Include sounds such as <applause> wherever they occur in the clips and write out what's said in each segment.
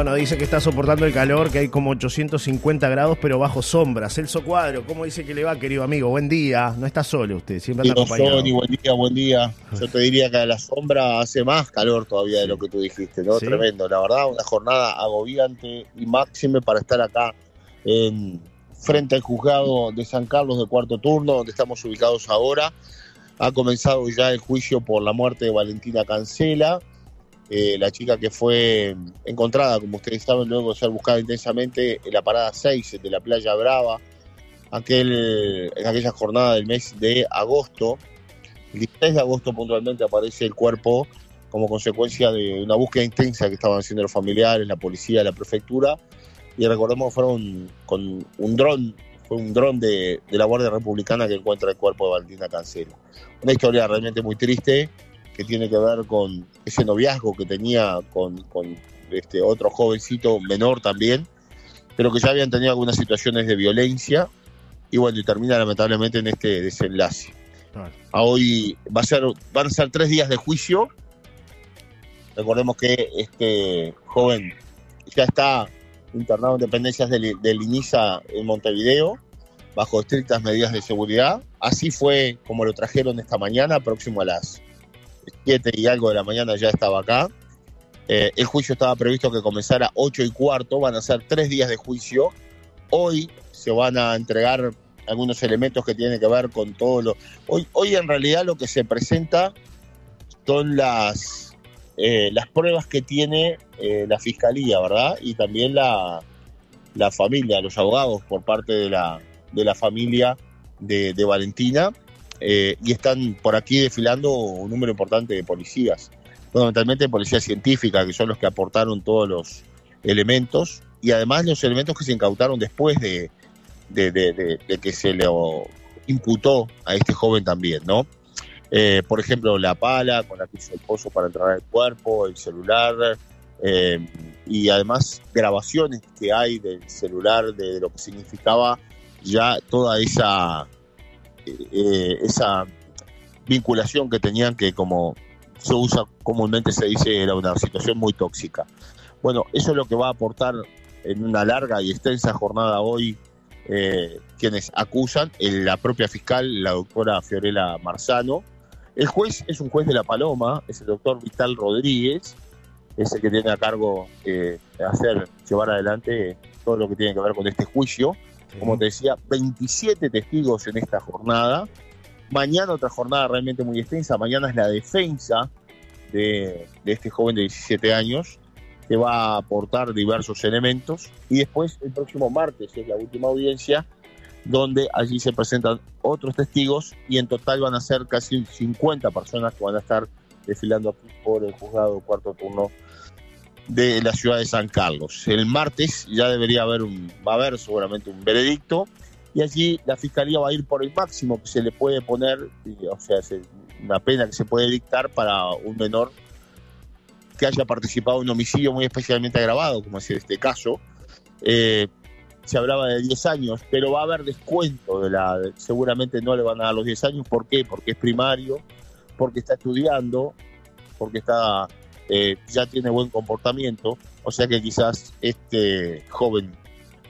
Bueno, dice que está soportando el calor, que hay como 850 grados, pero bajo sombra. Celso Cuadro, ¿cómo dice que le va, querido amigo? Buen día. No está solo usted, siempre anda acompañado. Sony, buen día, buen día. Yo te diría que a la sombra hace más calor todavía de lo que tú dijiste, ¿no? Sí. Tremendo. La verdad, una jornada agobiante y máxime para estar acá en frente al juzgado de San Carlos de cuarto turno, donde estamos ubicados ahora. Ha comenzado ya el juicio por la muerte de Valentina Cancela, eh, la chica que fue encontrada, como ustedes saben, luego de ser buscada intensamente en la parada 6 de la playa Brava, aquel, en aquella jornada del mes de agosto. El 16 de agosto puntualmente aparece el cuerpo como consecuencia de una búsqueda intensa que estaban haciendo los familiares, la policía, la prefectura. Y recordemos que fueron con un dron, fue un dron de, de la Guardia Republicana que encuentra el cuerpo de Valentina Cancelo. Una historia realmente muy triste que tiene que ver con ese noviazgo que tenía con, con este otro jovencito menor también, pero que ya habían tenido algunas situaciones de violencia y bueno, y termina lamentablemente en este desenlace. A hoy va a ser, van a ser tres días de juicio. Recordemos que este joven ya está internado en dependencias del, del INISA en Montevideo, bajo estrictas medidas de seguridad. Así fue como lo trajeron esta mañana, próximo a las 7 y algo de la mañana ya estaba acá. Eh, el juicio estaba previsto que comenzara a 8 y cuarto, van a ser tres días de juicio. Hoy se van a entregar algunos elementos que tienen que ver con todo lo... Hoy, hoy en realidad lo que se presenta son las, eh, las pruebas que tiene eh, la fiscalía, ¿verdad? Y también la, la familia, los abogados por parte de la, de la familia de, de Valentina. Eh, y están por aquí desfilando un número importante de policías, fundamentalmente policía científica, que son los que aportaron todos los elementos, y además los elementos que se incautaron después de, de, que se le imputó a este joven también, ¿no? Eh, por ejemplo, la pala con la que hizo el pozo para entrar al cuerpo, el celular, eh, y además grabaciones que hay del celular de lo que significaba ya toda esa eh, esa vinculación que tenían que como se usa comúnmente se dice era una situación muy tóxica. Bueno, eso es lo que va a aportar en una larga y extensa jornada hoy eh, quienes acusan, la propia fiscal, la doctora Fiorella Marzano. El juez es un juez de La Paloma, es el doctor Vital Rodríguez, es el que tiene a cargo eh, hacer, llevar adelante todo lo que tiene que ver con este juicio como te decía, 27 testigos en esta jornada. Mañana otra jornada realmente muy extensa. Mañana es la defensa de, este joven de 17 años que va a aportar diversos elementos. Y después el próximo martes es la última audiencia donde allí se presentan otros testigos y en total van a ser casi 50 personas que van a estar desfilando aquí por el juzgado cuarto turno de la ciudad de San Carlos. El martes ya debería haber un, va a haber seguramente un veredicto y allí la fiscalía va a ir por el máximo que se le puede poner, o sea, una pena que se puede dictar para un menor que haya participado en un homicidio muy especialmente agravado, como es este caso. Eh, se hablaba de 10 años, pero va a haber descuento de la, seguramente no le van a dar los 10 años, ¿por qué? Porque es primario, porque está estudiando, porque está eh, ya tiene buen comportamiento, o sea que quizás este joven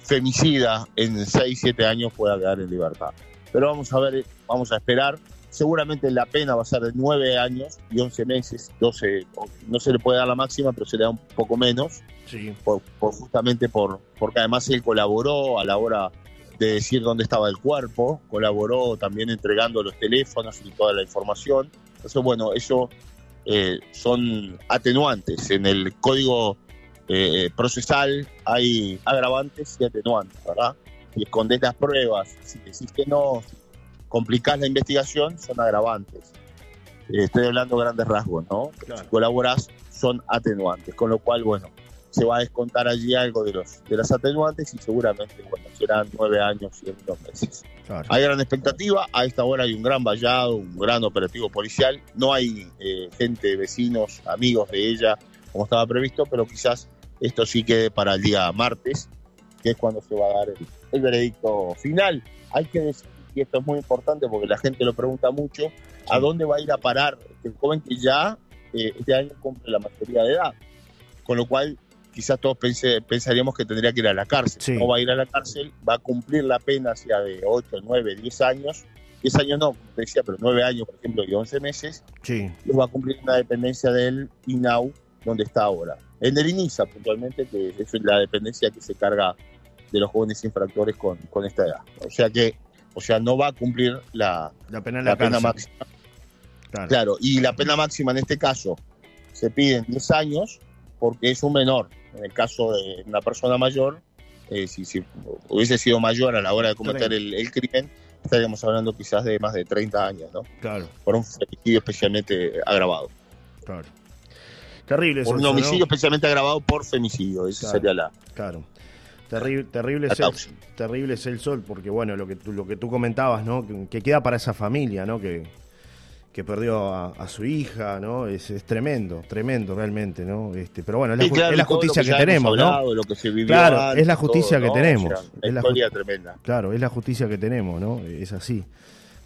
femicida en 6, 7 años pueda quedar en libertad. Pero vamos a ver, vamos a esperar. Seguramente la pena va a ser de 9 años y 11 meses, 12, o- no se le puede dar la máxima, pero se le da un poco menos, Sí. por, por- justamente por, porque además él colaboró a la hora de decir dónde estaba el cuerpo, colaboró también entregando los teléfonos y toda la información. Entonces, bueno, eso eh, son atenuantes. En el código eh, procesal hay agravantes y atenuantes, ¿verdad? Si escondes las pruebas, si decís que no, si complicás la investigación, son agravantes. Eh, estoy hablando de grandes rasgos, ¿no? Claro. Si colaborás, son atenuantes, con lo cual, bueno, se va a descontar allí algo de los de las atenuantes y seguramente, bueno, serán nueve años y unos meses. Claro. Hay gran expectativa, a esta hora hay un gran vallado, un gran operativo policial, no hay eh, gente, vecinos, amigos de ella, como estaba previsto, pero quizás esto sí quede para el día martes, que es cuando se va a dar el, el veredicto final. Hay que decir, y esto es muy importante porque la gente lo pregunta mucho, ¿a dónde va a ir a parar el joven que ya eh, este año cumple la mayoría de edad? Con lo cual quizás todos pense- pensaríamos que tendría que ir a la cárcel. Sí. No va a ir a la cárcel, va a cumplir la pena hacia de 8, 9, 10 años. 10 años no, decía, pero 9 años, por ejemplo, y 11 meses. Sí, Los va a cumplir una dependencia del INAU, donde está ahora. En el INISA, puntualmente, que es la dependencia que se carga de los jóvenes infractores con, con esta edad. O sea que, o sea, no va a cumplir la, la pena en la la, pena cárcel. máxima. Claro. Claro, y la pena máxima en este caso se piden 10 años porque es un menor. En el caso de una persona mayor, eh, si, si hubiese sido mayor a la hora de cometer el, el crimen, estaríamos hablando quizás de más de 30 años, ¿no? Claro, Por un femicidio especialmente agravado. claro. Terrible Por un homicidio especialmente agravado por femicidio. Esa Claro. sería la, Claro. Terrible, terrible, la es el, terrible es el sol, porque bueno, lo que tú, lo que tú comentabas, ¿no? Que, que queda para esa familia, ¿no? Que, que perdió a, a su hija, ¿no? Es, es tremendo, tremendo realmente, ¿no? Este, pero bueno, es la, Sí, ju- claro, es la justicia que, tenemos, ¿no? hablado, Lo que se vivió Claro, antes, es la justicia todo, que ¿no? tenemos, O sea, es la historia tremenda. Claro, es la justicia que tenemos, ¿no? Es así.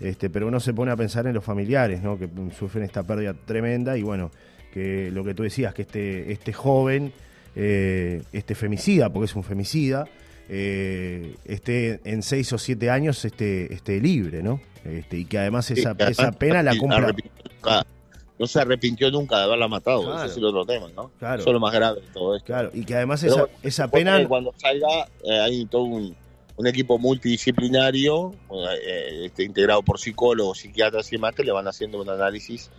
Este, pero uno se pone a pensar en los familiares, ¿no? Que sufren esta pérdida tremenda y bueno, que lo que tú decías, que este, este joven, eh, este femicida, porque es un femicida, eh, esté en seis o siete años esté, esté libre, ¿no? Este, y que además Sí, esa, esa pena la cumpla. nunca- no se arrepintió nunca de haberla matado. Claro. Ese es el otro tema, ¿no? Claro. Eso es lo más grave de todo esto. Claro, y que además Pero esa, pena. Cuando salga, eh, hay todo un, un equipo multidisciplinario, eh, este, integrado por psicólogos, psiquiatras y demás, que le van haciendo un análisis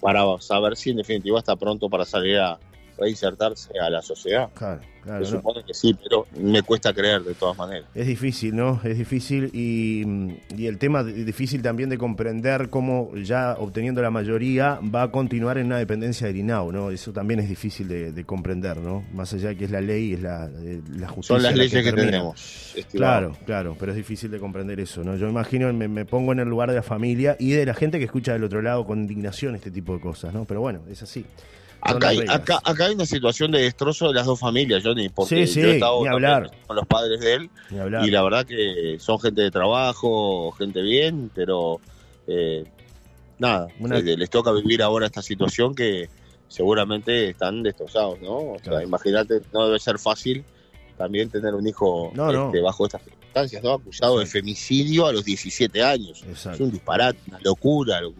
para saber si en definitiva está pronto para salir a reinsertarse a la sociedad. Claro, claro, Se ¿no? supone que sí, pero me cuesta creer de todas maneras. Es difícil, ¿no? Es difícil y, y el tema de- difícil también de comprender cómo ya obteniendo la mayoría va a continuar en una dependencia del INAU, ¿no? Eso también es difícil de, de comprender, ¿no? Más allá de que es la ley, es la, eh, la justicia. Son las la leyes que, tenemos. estimado. Claro, claro, pero es difícil de comprender eso, ¿no? Yo imagino, me, me pongo en el lugar de la familia y de la gente que escucha del otro lado con indignación este tipo de cosas, ¿no? Pero bueno, es así. Acá hay, acá, acá hay una situación de destrozo de las dos familias, Johnny, porque Sí, sí, yo he estado hablar. con los padres de él y la verdad que son gente de trabajo, gente bien, pero eh, nada, Una- eh, les toca vivir ahora esta situación que seguramente están destrozados, ¿no? O sea, imagínate, no debe ser fácil también tener un hijo No, no. este, bajo estas circunstancias, ¿no? Acusado de femicidio a los 17 años. Es un disparate, una locura lo-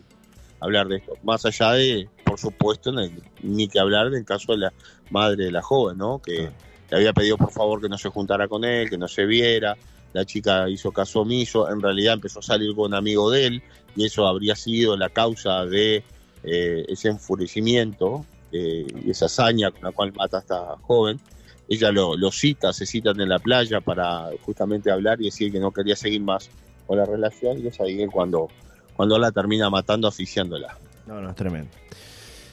hablar de esto. Más allá de, por supuesto, no hay ni que hablar del caso de la madre de la joven, ¿no? Que le había pedido por favor que no se juntara con él, que no se viera. La chica hizo caso omiso, en realidad empezó a salir con un amigo de él y eso habría sido la causa de eh, ese enfurecimiento eh, y esa hazaña con la cual mata a esta joven. Ella lo, lo cita, se citan en la playa para justamente hablar y decir que no quería seguir más con la relación y es ahí cuando, cuando la termina matando, asfixiándola. No, no, es tremendo.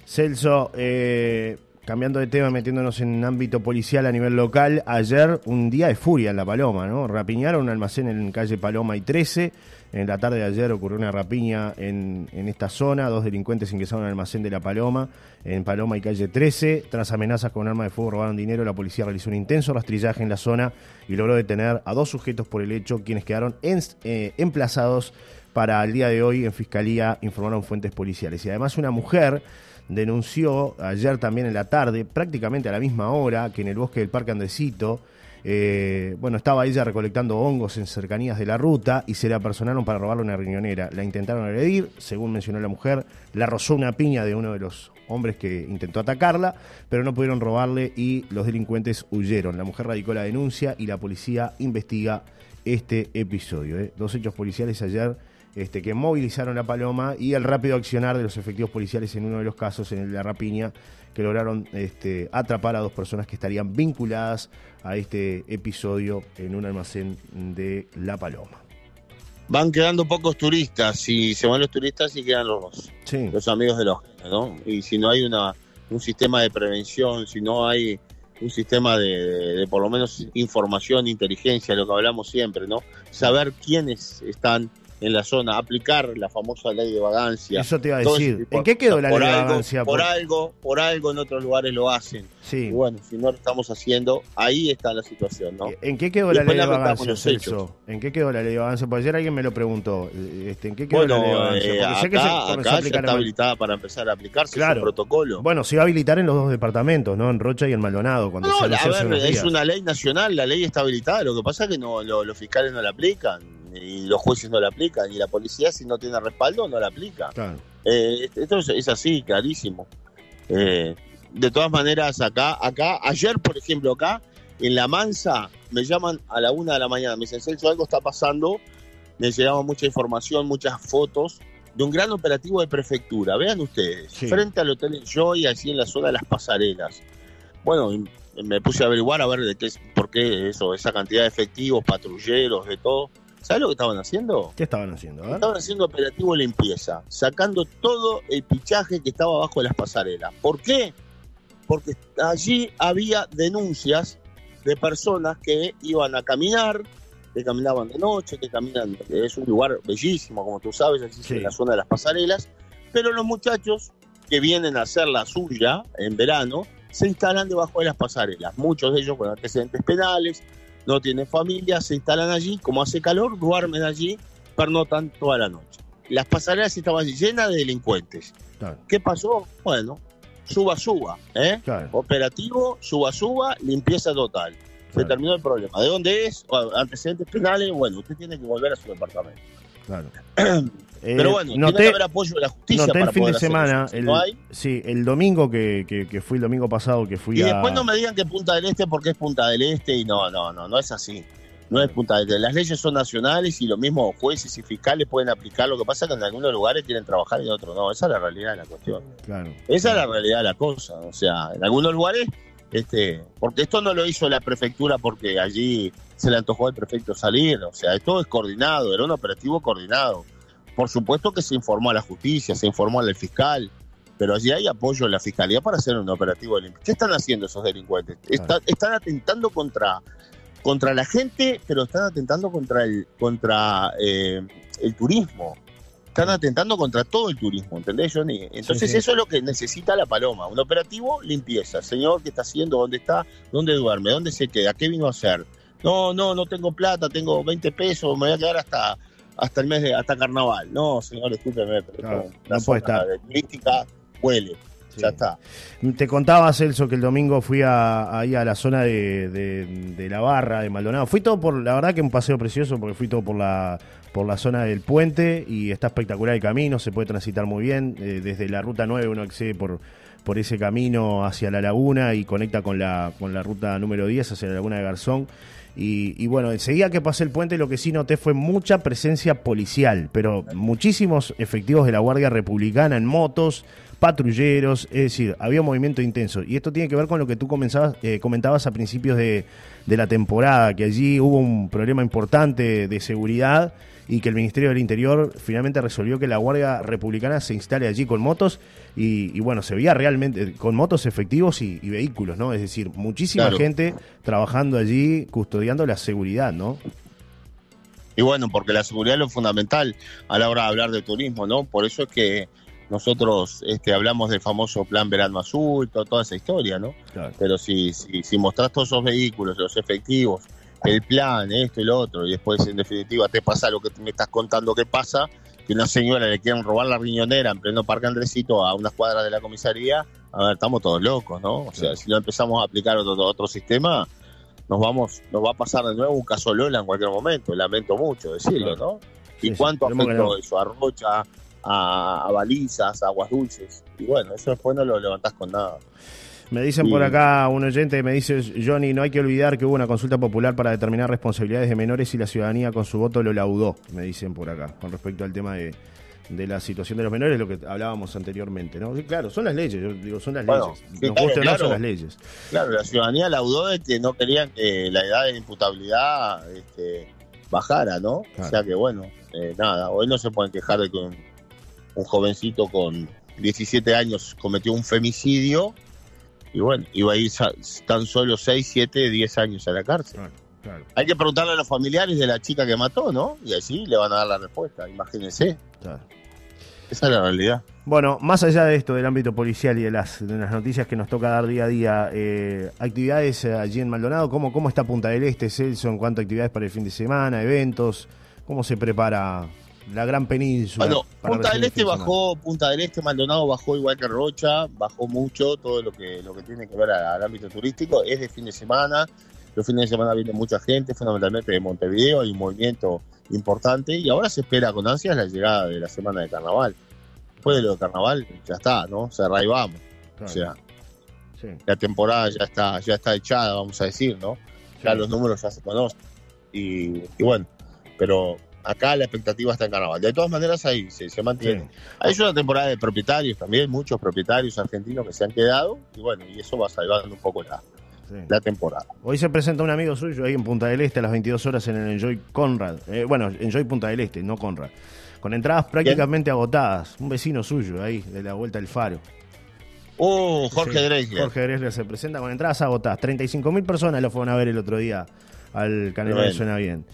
Celso, eh, cambiando de tema, metiéndonos en ámbito policial a nivel local, ayer un día de furia en La Paloma, ¿no? Rapiñaron un almacén en calle Paloma y 13. En la tarde de ayer ocurrió una rapiña en, en esta zona. Dos delincuentes ingresaron al almacén de La Paloma, en Paloma y calle 13. Tras amenazas con arma de fuego robaron dinero. La policía realizó un intenso rastrillaje en la zona y logró detener a dos sujetos por el hecho, quienes quedaron eh, emplazados para el día de hoy en fiscalía, informaron fuentes policiales. Y además una mujer denunció ayer también en la tarde, prácticamente a la misma hora, que en el bosque del Parque Andresito, eh, bueno, estaba ella recolectando hongos en cercanías de la ruta y se le apersonaron para robarle una riñonera. La intentaron agredir, según mencionó la mujer, la rozó una piña de uno de los hombres que intentó atacarla, pero no pudieron robarle y los delincuentes huyeron. La mujer radicó la denuncia y la policía investiga este episodio. ¿eh? Dos hechos policiales ayer este, que movilizaron la paloma y el rápido accionar de los efectivos policiales en uno de los casos, en el de la rapiña, que lograron este, atrapar a dos personas que estarían vinculadas a este episodio en un almacén de La Paloma. Van quedando pocos turistas, si se van los turistas y quedan los, Sí, los amigos de los ¿no? Y si no hay una, un sistema de prevención, si no hay un sistema de, de- de por lo menos información, inteligencia, lo que hablamos siempre, ¿no? Saber quiénes están en la zona, aplicar la famosa ley de vagancia. Eso te iba a decir. ¿En qué quedó la ley de vagancia? Por, algo, por algo en otros lugares lo hacen. Sí. Y bueno, si no lo estamos haciendo, ahí está la situación, ¿no? ¿En qué quedó la ley de vagancia, Celso? ¿En qué quedó la ley de vagancia? Porque ayer alguien me lo preguntó. Este, ¿En qué quedó la ley de vagancia? Porque sé que se acá ya está habilitada para empezar a aplicarse claro. protocolo. Bueno, se va a habilitar en los dos departamentos, ¿no? En Rocha y en Maldonado. Cuando no, a ver, es una ley nacional, la ley está habilitada. Lo que pasa es que no, los fiscales no la aplican y los jueces no la aplican, y la policía si no tiene respaldo no la aplica. Eh, esto es, así, clarísimo. Eh, de todas maneras, acá, acá, ayer por ejemplo acá, en La Mansa, me llaman a la una de la mañana, me dicen, Celso, algo está pasando, me llegaban mucha información, muchas fotos de un gran operativo de prefectura. Vean ustedes, frente al Hotel Joy, así en la zona de las pasarelas. Bueno, me puse a averiguar a ver de qué, por qué eso, esa cantidad de efectivos, patrulleros, de todo. ¿Sabes lo que estaban haciendo? ¿Qué estaban haciendo? Estaban haciendo operativo limpieza, sacando todo el pichaje que estaba abajo de las pasarelas. ¿Por qué? Porque allí había denuncias de personas que iban a caminar, que caminaban de noche, que caminan, es un lugar bellísimo, como tú sabes, en la zona de las pasarelas, pero los muchachos que vienen a hacer la suya en verano se instalan debajo de las pasarelas, muchos de ellos con antecedentes penales, no tienen familia, se instalan allí, como hace calor, duermen allí, pernotan toda la noche. Las pasarelas estaban llenas de delincuentes. ¿Qué pasó? Bueno, suba, suba, ¿eh? Operativo, suba, suba, limpieza total. Se terminó el problema. ¿De dónde es? antecedentes penales, bueno, usted tiene que volver a su departamento. Claro. <clears throat> Pero bueno, tiene que haber apoyo de la justicia. Noté el fin de semana, el, sí, el domingo que, que, fui el domingo pasado que fui y después no me digan que Punta del Este porque es Punta del Este y no, no, no, no es así. No es Punta del Este. Las leyes son nacionales y lo mismo jueces y fiscales pueden aplicar. Lo que pasa es que en algunos lugares quieren trabajar y en otros no. Esa es la realidad de la cuestión. Claro. Esa es la realidad de la cosa. O sea, en algunos lugares, este, porque esto no lo hizo la prefectura porque allí se le antojó al prefecto salir. O sea, esto es coordinado, era un operativo coordinado por supuesto que se informó a la justicia, se informó al fiscal, pero allí hay apoyo de la fiscalía para hacer un operativo de ¿Qué están haciendo esos delincuentes? están atentando contra, contra la gente, pero están atentando contra el, contra, eh, el turismo. Están atentando contra todo el turismo, ¿entendés, Johnny? Entonces eso es lo que necesita la paloma. Un operativo, limpieza. Señor, ¿qué está haciendo? ¿Dónde está? ¿Dónde duerme? ¿Dónde se queda? ¿Qué vino a hacer? No, no, no tengo plata, tengo 20 pesos, me voy a quedar hasta hasta el mes de hasta carnaval. No, señor, discúlpeme, pero no puede estar. de turística huele. Ya está. Te contaba, Celso, que el domingo fui a, ahí a la zona de, la barra de Maldonado. Fui todo por, la verdad que un paseo precioso, porque fui todo por la, por la zona del puente y está espectacular el camino, se puede transitar muy bien. Eh, desde la ruta 9 uno accede por, por ese camino hacia la laguna y conecta con la, con la ruta número 10 hacia la laguna de Garzón. Y, bueno, enseguida que pasé el puente lo que sí noté fue mucha presencia policial, pero muchísimos efectivos de la Guardia Republicana en motos, patrulleros, es decir, había un movimiento intenso. Y esto tiene que ver con lo que tú comenzabas, eh, comentabas a principios de, de la temporada, que allí hubo un problema importante de seguridad y que el Ministerio del Interior finalmente resolvió que la Guardia Republicana se instale allí con motos y, bueno, se veía realmente con motos efectivos y, vehículos, ¿no? Es decir, muchísima gente trabajando allí, custodiando la seguridad, ¿no? Y bueno, porque la seguridad es lo fundamental a la hora de hablar de turismo, ¿no? Por eso es que nosotros este, hablamos del famoso plan verano azul, toda esa historia, ¿no? Pero si, si, si mostrás todos esos vehículos, los efectivos, el plan, esto y lo otro, y después en definitiva te pasa lo que me estás contando que pasa, que una señora le quieren robar la riñonera en pleno Parque Andresito a unas cuadras de la comisaría, a ver, estamos todos locos, ¿no? O sea, si no empezamos a aplicar otro, otro sistema, nos vamos, nos va a pasar de nuevo un caso Lola en cualquier momento, lamento mucho decirlo, ¿no? ¿Y cuánto afectó eso a Rocha, a, balizas, a aguas dulces? Y bueno, eso después no lo levantás con nada. Me dicen por acá un oyente, me dice Johnny, no hay que olvidar que hubo una consulta popular para determinar responsabilidades de menores y la ciudadanía con su voto lo laudó, me dicen por acá, con respecto al tema de, la situación de los menores, lo que hablábamos anteriormente, ¿no? claro, son las leyes, yo digo, son las leyes. Nos claro, son las leyes. Claro, la ciudadanía laudó de que no querían que la edad de imputabilidad este, bajara, ¿no? O sea que bueno, eh, nada, hoy no se pueden quejar de que un jovencito con 17 años cometió un femicidio y bueno, iba a ir tan solo 6, 7, 10 años a la cárcel. Claro. Hay que preguntarle a los familiares de la chica que mató, ¿no? Y así le van a dar la respuesta, imagínense. Claro. Esa es la realidad. Bueno, más allá de esto, del ámbito policial y de las, de las noticias que nos toca dar día a día, eh, actividades allí en Maldonado, ¿cómo, ¿cómo está Punta del Este, Celso, en cuanto a actividades para el fin de semana, eventos? ¿Cómo se prepara la gran península? Bueno, Punta del Este bajó, Punta del Este, Maldonado bajó igual que Rocha, bajó mucho todo lo que, lo que tiene que ver al ámbito turístico, es de fin de semana, los fines de semana viene mucha gente, fundamentalmente de Montevideo, hay un movimiento importante y ahora se espera con ansias la llegada de la semana de carnaval. Después de lo de carnaval, ya está, ¿no? Se vamos. O sea, la temporada ya está, ya está echada, vamos a decir, ¿no? Ya los números ya se conocen. Y, bueno, pero acá la expectativa está en carnaval. De todas maneras, ahí se, se mantiene. Hay una temporada de propietarios también, muchos propietarios argentinos que se han quedado, y bueno, y eso va salvando un poco la, la temporada. Hoy se presenta un amigo suyo ahí en Punta del Este a las 22 horas en el Enjoy Conrad. Eh, bueno, Enjoy Punta del Este, no Conrad. Con entradas prácticamente agotadas. Un vecino suyo ahí, de la vuelta del faro. Oh, Jorge Dresler. Jorge Dresler se presenta con entradas agotadas. 35 mil personas lo fueron a ver el otro día al Canelo Suena Bien.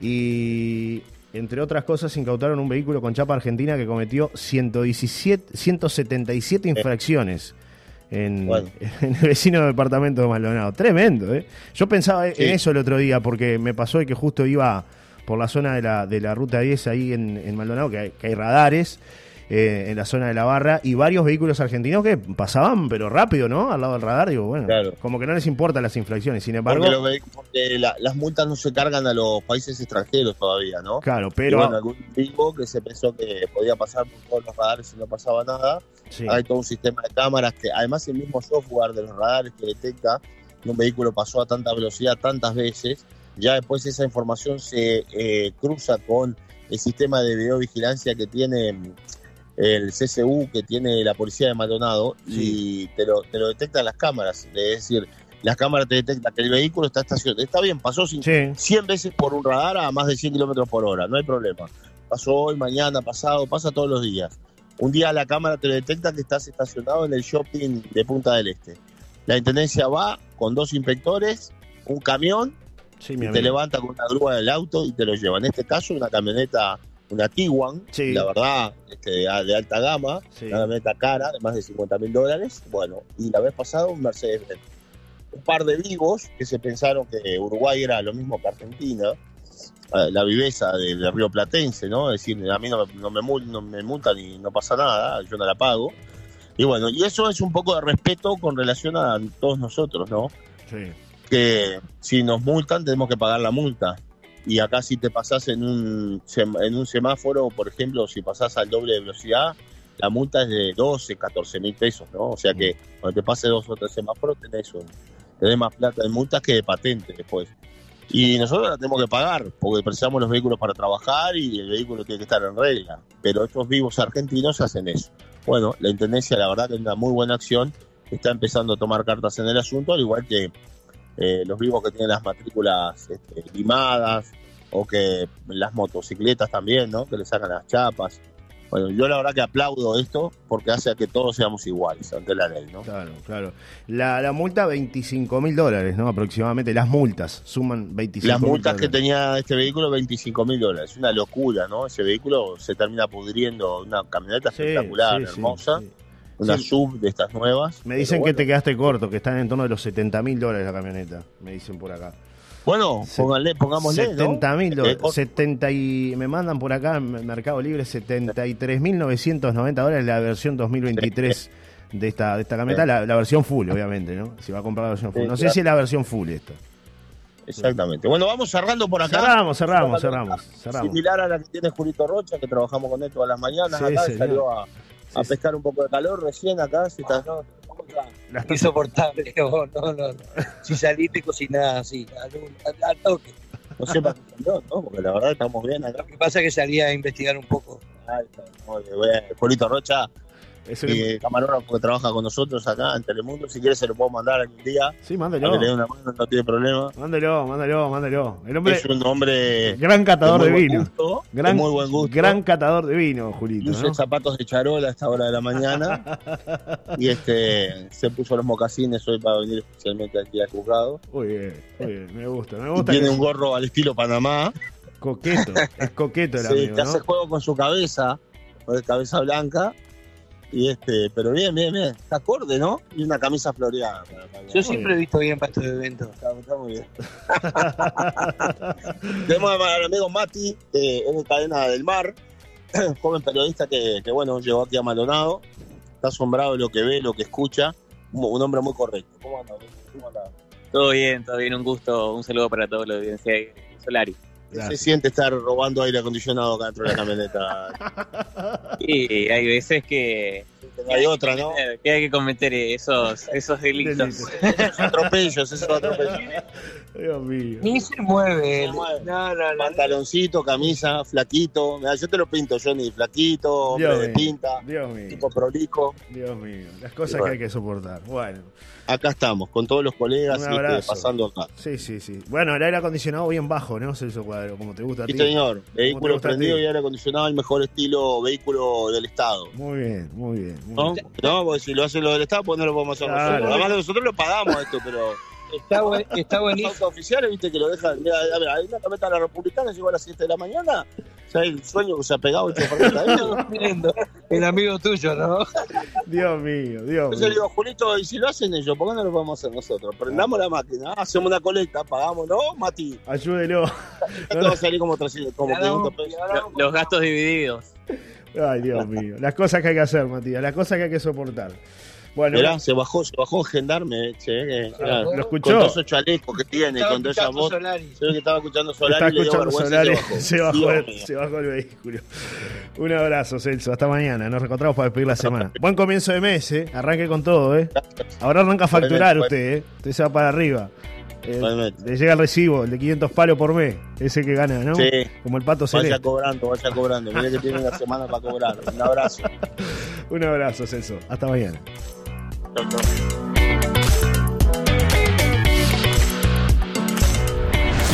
Y entre otras cosas, incautaron un vehículo con chapa argentina que cometió 117, 177 infracciones <laughs> en, el vecino departamento de Maldonado. Tremendo, ¿eh? Yo pensaba en eso el otro día porque me pasó que justo iba por la zona de la, de la ruta 10 ahí en, Maldonado, que hay, radares. Eh, en la zona de la barra y varios vehículos argentinos que pasaban, pero rápido, ¿no? Al lado del radar, digo, bueno, como que no les importan las infracciones, sin embargo... Porque, las multas no se cargan a los países extranjeros todavía, ¿no? Claro, pero... bueno, algún tipo que se pensó que podía pasar por todos los radares y no pasaba nada, hay todo un sistema de cámaras que, además el mismo software de los radares que detecta que un vehículo pasó a tanta velocidad tantas veces, ya después esa información se eh, cruza con el sistema de videovigilancia que tiene el CCU, que tiene la policía de Maldonado, y te lo, te lo detectan las cámaras. Es decir, las cámaras te detectan que el vehículo está estacionado. Está bien, pasó 100 veces por un radar a más de 100 kilómetros por hora, no hay problema. Pasó hoy, mañana, pasado, pasa todos los días. Un día la cámara te detecta que estás estacionado en el shopping de Punta del Este. La intendencia va con dos inspectores, un camión, y te levanta con una grúa del auto y te lo lleva. En este caso, una camioneta, una Tiguan, la verdad, este, de alta gama, una camioneta cara, de más de 50 mil dólares. Bueno, y la vez pasada un Mercedes Benz. Un par de vivos que se pensaron que Uruguay era lo mismo que Argentina la viveza del, río Platense, ¿no? Es decir, a mí no, me, no me multan y no pasa nada, yo no la pago. Y bueno, y eso es un poco de respeto con relación a todos nosotros, ¿no? Sí. Que si nos multan tenemos que pagar la multa. Y acá si te pasás en un, en un semáforo, por ejemplo, si pasás al doble de velocidad, la multa es de 12, 14 mil pesos, ¿no? O sea que cuando te pase dos o tres semáforos tenés, tenés más plata de multas que de patente después. Y nosotros la tenemos que pagar, porque precisamos los vehículos para trabajar y el vehículo tiene que estar en regla. Pero estos vivos argentinos hacen eso. Bueno, la Intendencia la verdad que es una muy buena acción, está empezando a tomar cartas en el asunto, al igual que eh, los vivos que tienen las matrículas este, limadas o que las motocicletas también, ¿no? Que le sacan las chapas. Bueno, yo la verdad que aplaudo esto porque hace a que todos seamos iguales ante la ley, ¿no? Claro, claro. La, la multa, 25 mil dólares, ¿no? Aproximadamente. Las multas suman 25 Las multas que tenía este vehículo, 25 mil dólares. Es una locura, ¿no? Ese vehículo se termina pudriendo. Una camioneta espectacular, hermosa. Una sub de estas nuevas. Me dicen que te quedaste corto, que están en torno de los 70 mil dólares la camioneta. Me dicen por acá. Bueno, pónganle, pongámosle. 70 mil ¿no? 70 y me mandan por acá en Mercado Libre 73.990 dólares la versión 2023 de esta, de esta camioneta, la, versión full, obviamente, ¿no? Si va a comprar la versión full. No sé si es la versión full esto. Exactamente. Bueno, vamos cerrando por acá. Cerramos, cerramos, cerramos, Similar a la que tiene Julito Rocha, que trabajamos con él todas las mañanas. acá salió a, a pescar un poco de calor recién acá. Si está, insoportable. <laughs> No, no, no, Si saliste cocinada así, al, toque. No sé para qué ¿no? Porque la verdad estamos bien acá. Lo que pasa es que salía a investigar un poco. Ay, Polito Rocha Es mi camarógrafo que trabaja con nosotros acá en Telemundo. Si quieres se lo puedo mandar algún día. Sí, Para mándalo. que le una mano, no tiene problema. Mándalo. El hombre, Es un hombre gran catador de muy vino. gusto, de muy buen gusto. gran catador de vino, Julito. Luce ¿no? zapatos de charola a esta hora de la mañana. <laughs> y este se puso los mocasines hoy para venir especialmente aquí al juzgado. Muy bien, muy bien, me gusta, me Y gusta. tiene que- un gorro al estilo Panamá. Coqueto, es coqueto el Sí, amigo, que hace ¿no? juego con su cabeza, con el cabeza blanca. Y este, pero bien, bien, bien. Está acorde, ¿no? Y una camisa floreada. para- para- Yo siempre he visto bien para estos eventos. Está, está muy bien. <laughs> Tenemos al amigo Mati, eh, es de Cadena del Mar, <clears throat> joven periodista que, que, bueno, llegó aquí a Maldonado. Está asombrado de lo que ve, lo que escucha. Un, un hombre muy correcto. ¿Cómo anda? ¿Cómo anda? Todo bien, todo bien, un gusto, un saludo para toda la audiencia de Solari. ¿Qué se siente estar robando aire acondicionado acá dentro de la camioneta? <laughs> Y hay veces que, No hay otra, ¿no? que hay que cometer esos, esos delitos. Delito. Esos atropellos, esos atropellos. <laughs> Dios mío. Ni se mueve. Se mueve. No, no, no. Pantaloncito, camisa, flaquito. Mirá, yo te lo pinto, Johnny. Flaquito, hombre Dios de mío. pinta, Dios mío. tipo prolijo. Dios mío. Las cosas bueno. que hay que soportar. Bueno, Acá estamos, con todos los colegas este, abrazo. pasando acá. sí, sí, sí. Bueno, el aire acondicionado bien bajo, ¿no? Celso Cuadro, como te gusta a Sí, ti. señor. te Vehículo prendido y aire acondicionado, el mejor estilo vehículo del Estado. Muy bien, muy bien. muy ¿No? bien. No, porque si lo hacen los del Estado, pues no lo podemos hacer Claro. nosotros. Además, nosotros lo pagamos esto, pero Está, buen- está los buenísimo. autos oficiales, viste, que lo dejan. Mira, a ver, hay una camioneta de la Republicana, llegó a las 7 de la mañana. O sea, el sueño que se ha pegado. <laughs> Lindo. El amigo tuyo, ¿no? Dios mío, Dios Entonces le mío. digo, Julito, ¿y si lo hacen ellos? ¿Por qué no lo podemos hacer nosotros? Prendamos la máquina, hacemos una colecta, pagamos, ¿no, Mati? Ayúdelo. Esto <laughs> va a salir como 300, como Le damos- 500 pesos. Los gastos divididos. Ay, Dios mío. Las cosas que hay que hacer, Matías. Las cosas que hay que soportar. Bueno, Mirá, se bajó, se bajó un gendarme, che, que- mirá, ¿lo con escuchó? todos esos chalecos que tiene, Estaba con toda esa escuchando voz. Solari. Se ve que estaba escuchando Solari escuchando y se bajó, el, se bajó el vehículo. Un abrazo, Celso. Hasta mañana. Nos reencontramos para despedir la semana. Buen comienzo de mes, ¿eh? Arranque con todo, ¿eh? Ahora arranca a facturar usted, ¿eh? Usted se va para arriba. Eh, le llega el recibo, el de 500 palos por mes. Ese que gana, ¿no? Sí. Como el pato Vaya celeste. cobrando, vaya cobrando. Mire que tiene una semana para cobrar. Un abrazo. <laughs> Un abrazo, Celso. Hasta mañana.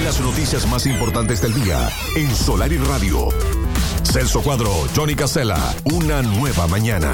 Las noticias más importantes del día en Solar y Radio. Celso Cuadro, Johnny Casella, una nueva mañana.